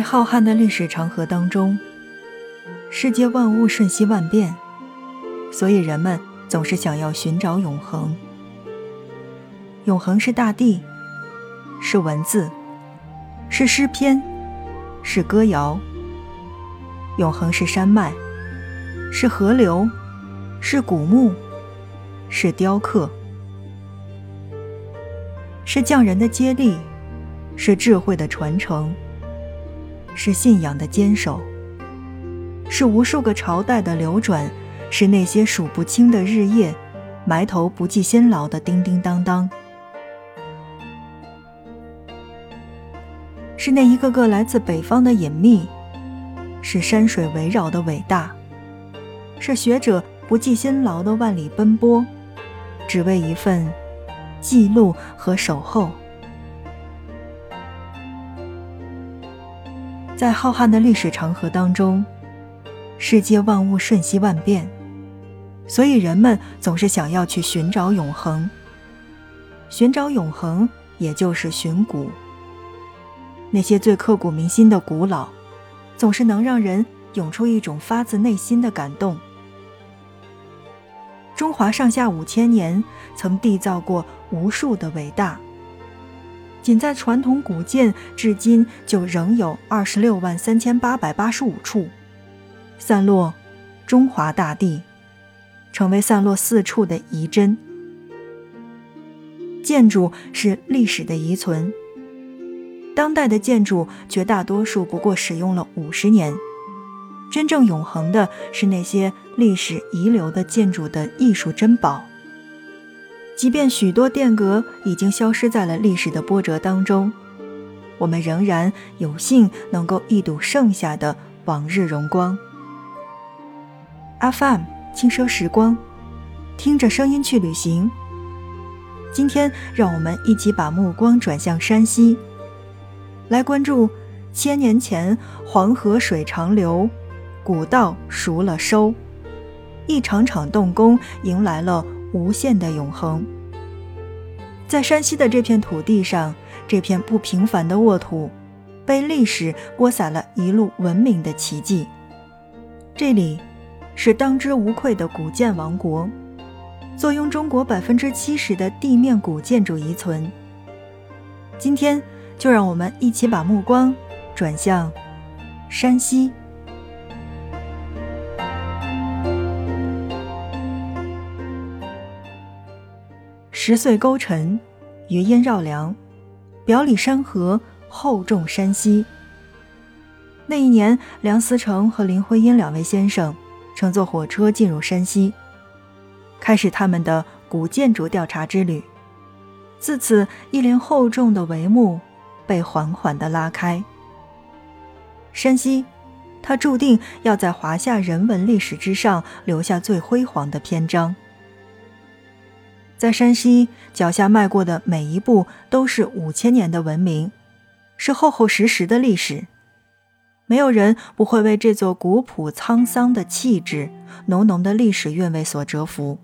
在浩瀚的历史长河当中，世界万物瞬息万变，所以人们总是想要寻找永恒。永恒是大地，是文字，是诗篇，是歌谣。永恒是山脉，是河流，是古墓，是雕刻，是匠人的接力，是智慧的传承。是信仰的坚守，是无数个朝代的流转，是那些数不清的日夜，埋头不计辛劳的叮叮当当，是那一个个来自北方的隐秘，是山水围绕的伟大，是学者不计辛劳的万里奔波，只为一份记录和守候。在浩瀚的历史长河当中，世界万物瞬息万变，所以人们总是想要去寻找永恒。寻找永恒，也就是寻古。那些最刻骨铭心的古老，总是能让人涌出一种发自内心的感动。中华上下五千年，曾缔造过无数的伟大。仅在传统古建，至今就仍有二十六万三千八百八十五处，散落中华大地，成为散落四处的遗珍。建筑是历史的遗存，当代的建筑绝大多数不过使用了五十年，真正永恒的是那些历史遗留的建筑的艺术珍宝。即便许多殿阁已经消失在了历史的波折当中，我们仍然有幸能够一睹剩下的往日荣光。FM 轻奢时光，听着声音去旅行。今天，让我们一起把目光转向山西，来关注千年前黄河水长流，古道熟了收，一场场动工迎来了。无限的永恒，在山西的这片土地上，这片不平凡的沃土，被历史播撒了一路文明的奇迹。这里，是当之无愧的古建王国，坐拥中国百分之七十的地面古建筑遗存。今天，就让我们一起把目光转向山西。十岁勾陈，余音绕梁，表里山河厚重山西。那一年，梁思成和林徽因两位先生乘坐火车进入山西，开始他们的古建筑调查之旅。自此，一帘厚重的帷幕被缓缓地拉开。山西，它注定要在华夏人文历史之上留下最辉煌的篇章。在山西脚下迈过的每一步，都是五千年的文明，是厚厚实实的历史。没有人不会为这座古朴沧桑的气质、浓浓的历史韵味所折服。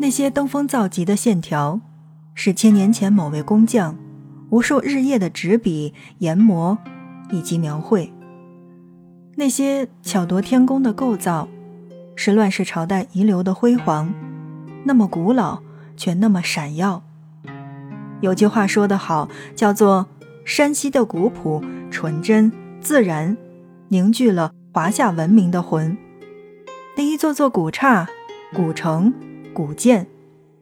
那些登峰造极的线条，是千年前某位工匠无数日夜的执笔研磨以及描绘；那些巧夺天工的构造，是乱世朝代遗留的辉煌。那么古老，却那么闪耀。有句话说得好，叫做“山西的古朴、纯真、自然，凝聚了华夏文明的魂”。那一座座古刹、古城、古建、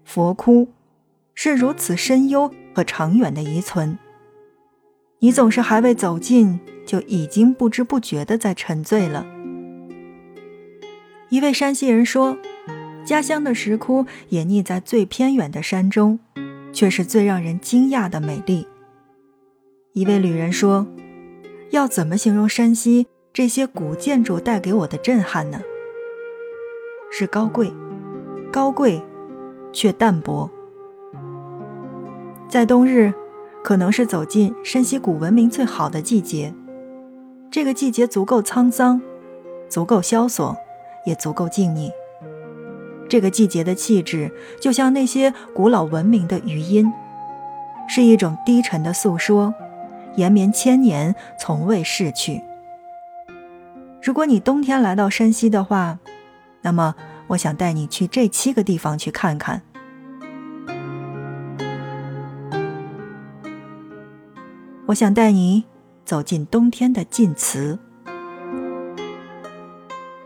佛窟，是如此深幽和长远的遗存。你总是还未走近，就已经不知不觉地在沉醉了。一位山西人说。家乡的石窟隐匿在最偏远的山中，却是最让人惊讶的美丽。一位旅人说：“要怎么形容山西这些古建筑带给我的震撼呢？是高贵，高贵，却淡泊。在冬日，可能是走进山西古文明最好的季节。这个季节足够沧桑，足够萧索，也足够静谧。”这个季节的气质，就像那些古老文明的余音，是一种低沉的诉说，延绵千年，从未逝去。如果你冬天来到山西的话，那么我想带你去这七个地方去看看。我想带你走进冬天的晋祠。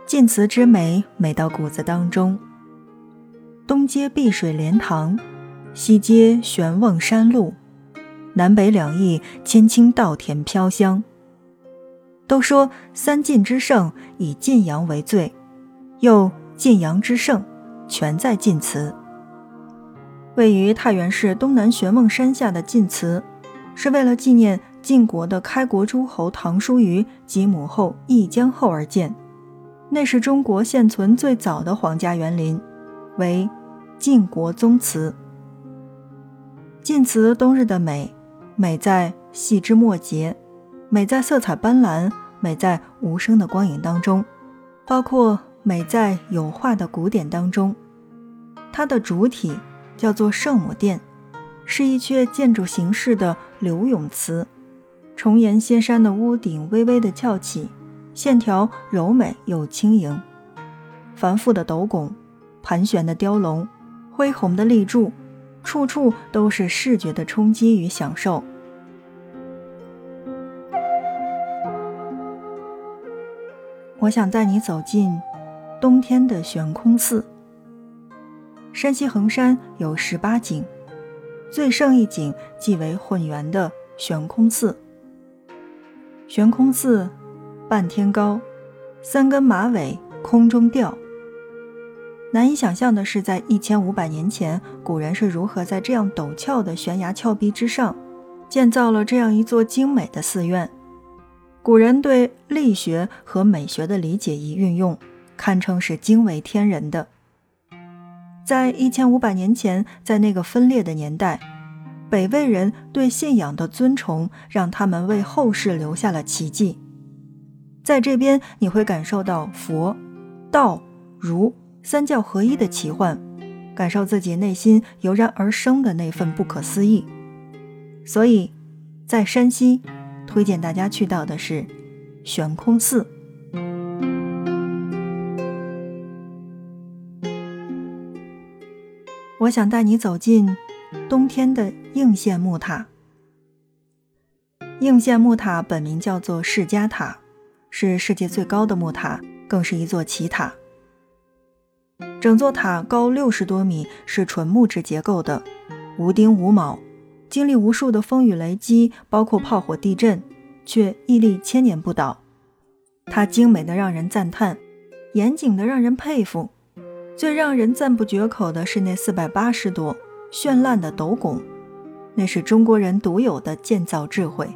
晋祠之美，美到骨子当中。东接碧水莲塘，西接玄瓮山路，南北两翼，千顷稻田飘香。都说三晋之盛以晋阳为最，又晋阳之盛全在晋祠。位于太原市东南玄瓮山下的晋祠，是为了纪念晋国的开国诸侯唐叔虞及母后义姜后而建。那是中国现存最早的皇家园林，为晋国宗祠。晋祠冬日的美，美在细枝末节。美在色彩斑斓，美在无声的光影当中，包括美在有画的古典当中。它的主体叫做圣母殿，是一阙建筑形式的柳永词，重檐歇山的屋顶微微的翘起，线条柔美又轻盈。繁复的斗拱，盘旋的雕龙，恢宏的立柱，处处都是视觉的冲击与享受。我想带你走进冬天的悬空寺。山西横山有十八景，最胜一景即为混元的悬空寺。悬空寺半天高，三根马尾空中吊。难以想象的是，在一千五百年前，古人是如何在这样陡峭的悬崖峭壁之上，建造了这样一座精美的寺院。古人对力学和美学的理解与运用，堪称是惊为天人的。在一千五百年前，在那个分裂的年代，北魏人对信仰的尊崇，让他们为后世留下了奇迹。在这边，你会感受到佛、道、儒三教合一的奇幻，感受自己内心油然而生的那份不可思议。所以，在山西。推荐大家去到的是悬空寺。我想带你走进冬天的应县木塔。应县木塔本名叫做释迦塔，是世界最高的木塔，更是一座奇塔。整座塔高六十多米，是纯木质结构的，无钉无铆。经历无数的风雨雷击，包括炮火、地震，却屹立千年不倒。它精美的让人赞叹，严谨的让人佩服。最让人赞不绝口的是那四百八十朵绚烂的斗拱，那是中国人独有的建造智慧。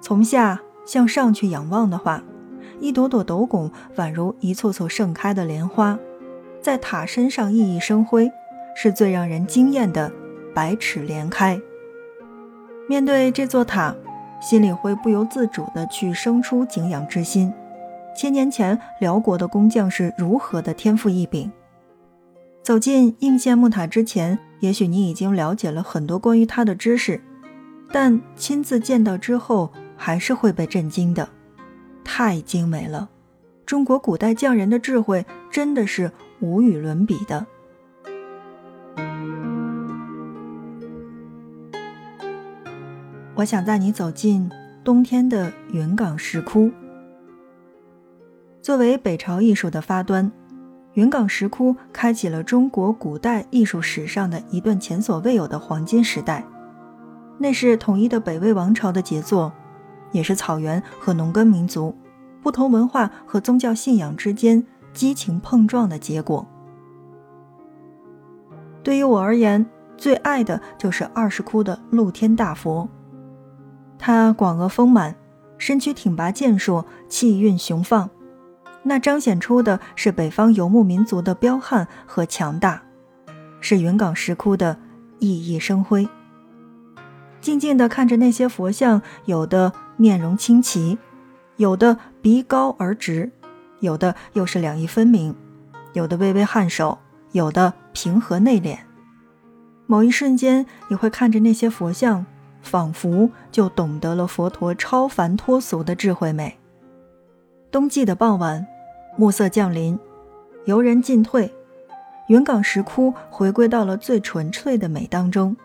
从下向上去仰望的话，一朵朵斗拱宛如一簇簇盛开的莲花，在塔身上熠熠生辉，是最让人惊艳的。百尺连开，面对这座塔，心里会不由自主地去生出敬仰之心。千年前，辽国的工匠是如何的天赋异禀？走进应县木塔之前，也许你已经了解了很多关于它的知识，但亲自见到之后，还是会被震惊的。太精美了，中国古代匠人的智慧真的是无与伦比的。我想带你走进冬天的云冈石窟。作为北朝艺术的发端，云冈石窟开启了中国古代艺术史上的一段前所未有的黄金时代。那是统一的北魏王朝的杰作，也是草原和农耕民族不同文化和宗教信仰之间激情碰撞的结果。对于我而言，最爱的就是二世窟的露天大佛。它广额丰满，身躯挺拔健硕，气韵雄放，那彰显出的是北方游牧民族的彪悍和强大，是云冈石窟的熠熠生辉。静静地看着那些佛像，有的面容清奇，有的鼻高而直，有的又是两翼分明，有的微微颔首，有的平和内敛。某一瞬间，你会看着那些佛像。仿佛就懂得了佛陀超凡脱俗的智慧美。冬季的傍晚，暮色降临，游人进退，云冈石窟回归到了最纯粹的美当中。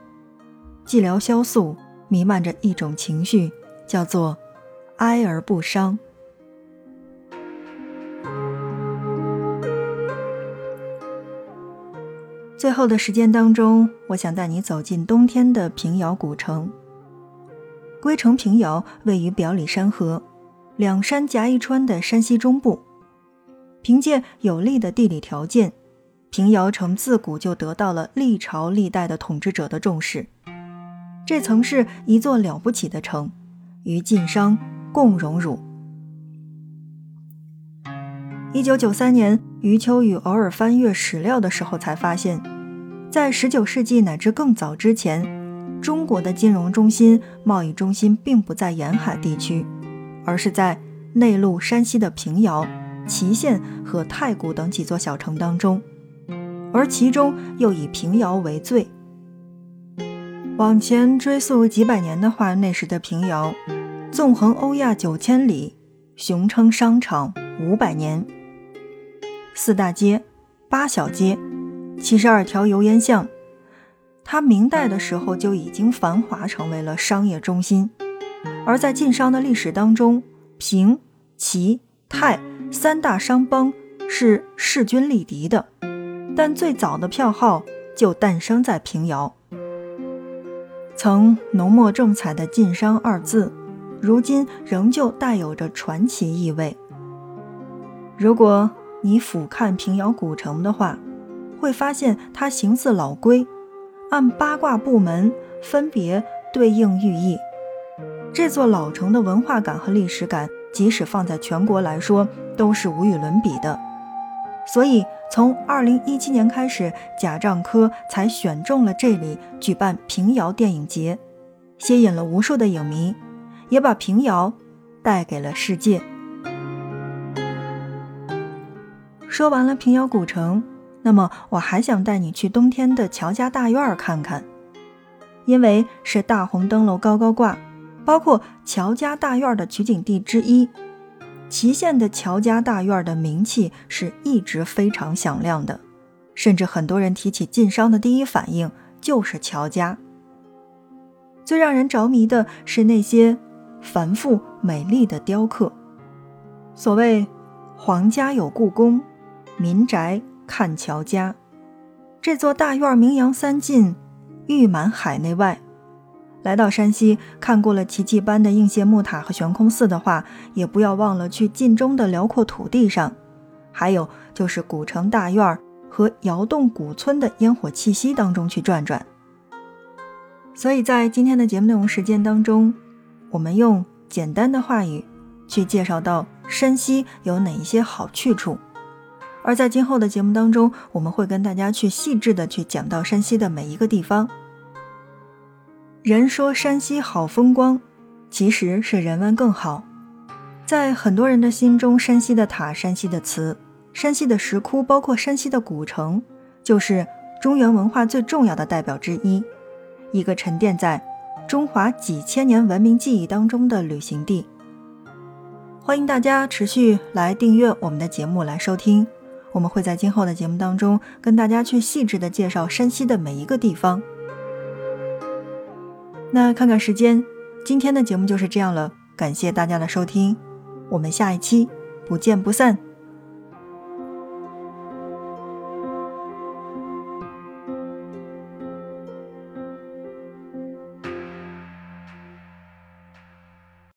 寂寥萧肃，弥漫着一种情绪，叫做哀而不伤。最后的时间当中，我想带你走进冬天的平遥古城。归城平遥位于表里山河，两山夹一川的山西中部。凭借有利的地理条件，平遥城自古就得到了历朝历代的统治者的重视。这曾是一座了不起的城，与晋商共荣辱。一九九三年，余秋雨偶尔翻阅史料的时候，才发现，在十九世纪乃至更早之前，中国的金融中心、贸易中心并不在沿海地区，而是在内陆山西的平遥、祁县和太谷等几座小城当中，而其中又以平遥为最。往前追溯几百年的话，那时的平遥，纵横欧亚九千里，雄称商场五百年。四大街，八小街，七十二条油烟巷，它明代的时候就已经繁华，成为了商业中心。而在晋商的历史当中，平、齐、泰三大商帮是势均力敌的，但最早的票号就诞生在平遥。曾浓墨重彩的“晋商”二字，如今仍旧带有着传奇意味。如果你俯瞰平遥古城的话，会发现它形似老龟，按八卦部门分别对应寓意。这座老城的文化感和历史感，即使放在全国来说，都是无与伦比的。所以，从二零一七年开始，贾樟柯才选中了这里举办平遥电影节，吸引了无数的影迷，也把平遥带给了世界。说完了平遥古城，那么我还想带你去冬天的乔家大院看看，因为是大红灯笼高高挂，包括乔家大院的取景地之一。祁县的乔家大院的名气是一直非常响亮的，甚至很多人提起晋商的第一反应就是乔家。最让人着迷的是那些繁复美丽的雕刻，所谓“皇家有故宫”。民宅看乔家，这座大院名扬三晋，誉满海内外。来到山西看过了奇迹般的应县木塔和悬空寺的话，也不要忘了去晋中的辽阔土地上，还有就是古城大院和窑洞古村的烟火气息当中去转转。所以在今天的节目内容时间当中，我们用简单的话语去介绍到山西有哪一些好去处。而在今后的节目当中，我们会跟大家去细致的去讲到山西的每一个地方。人说山西好风光，其实是人文更好。在很多人的心中，山西的塔、山西的祠、山西的石窟，包括山西的古城，就是中原文化最重要的代表之一，一个沉淀在中华几千年文明记忆当中的旅行地。欢迎大家持续来订阅我们的节目，来收听。我们会在今后的节目当中跟大家去细致的介绍山西的每一个地方。那看看时间，今天的节目就是这样了，感谢大家的收听，我们下一期不见不散。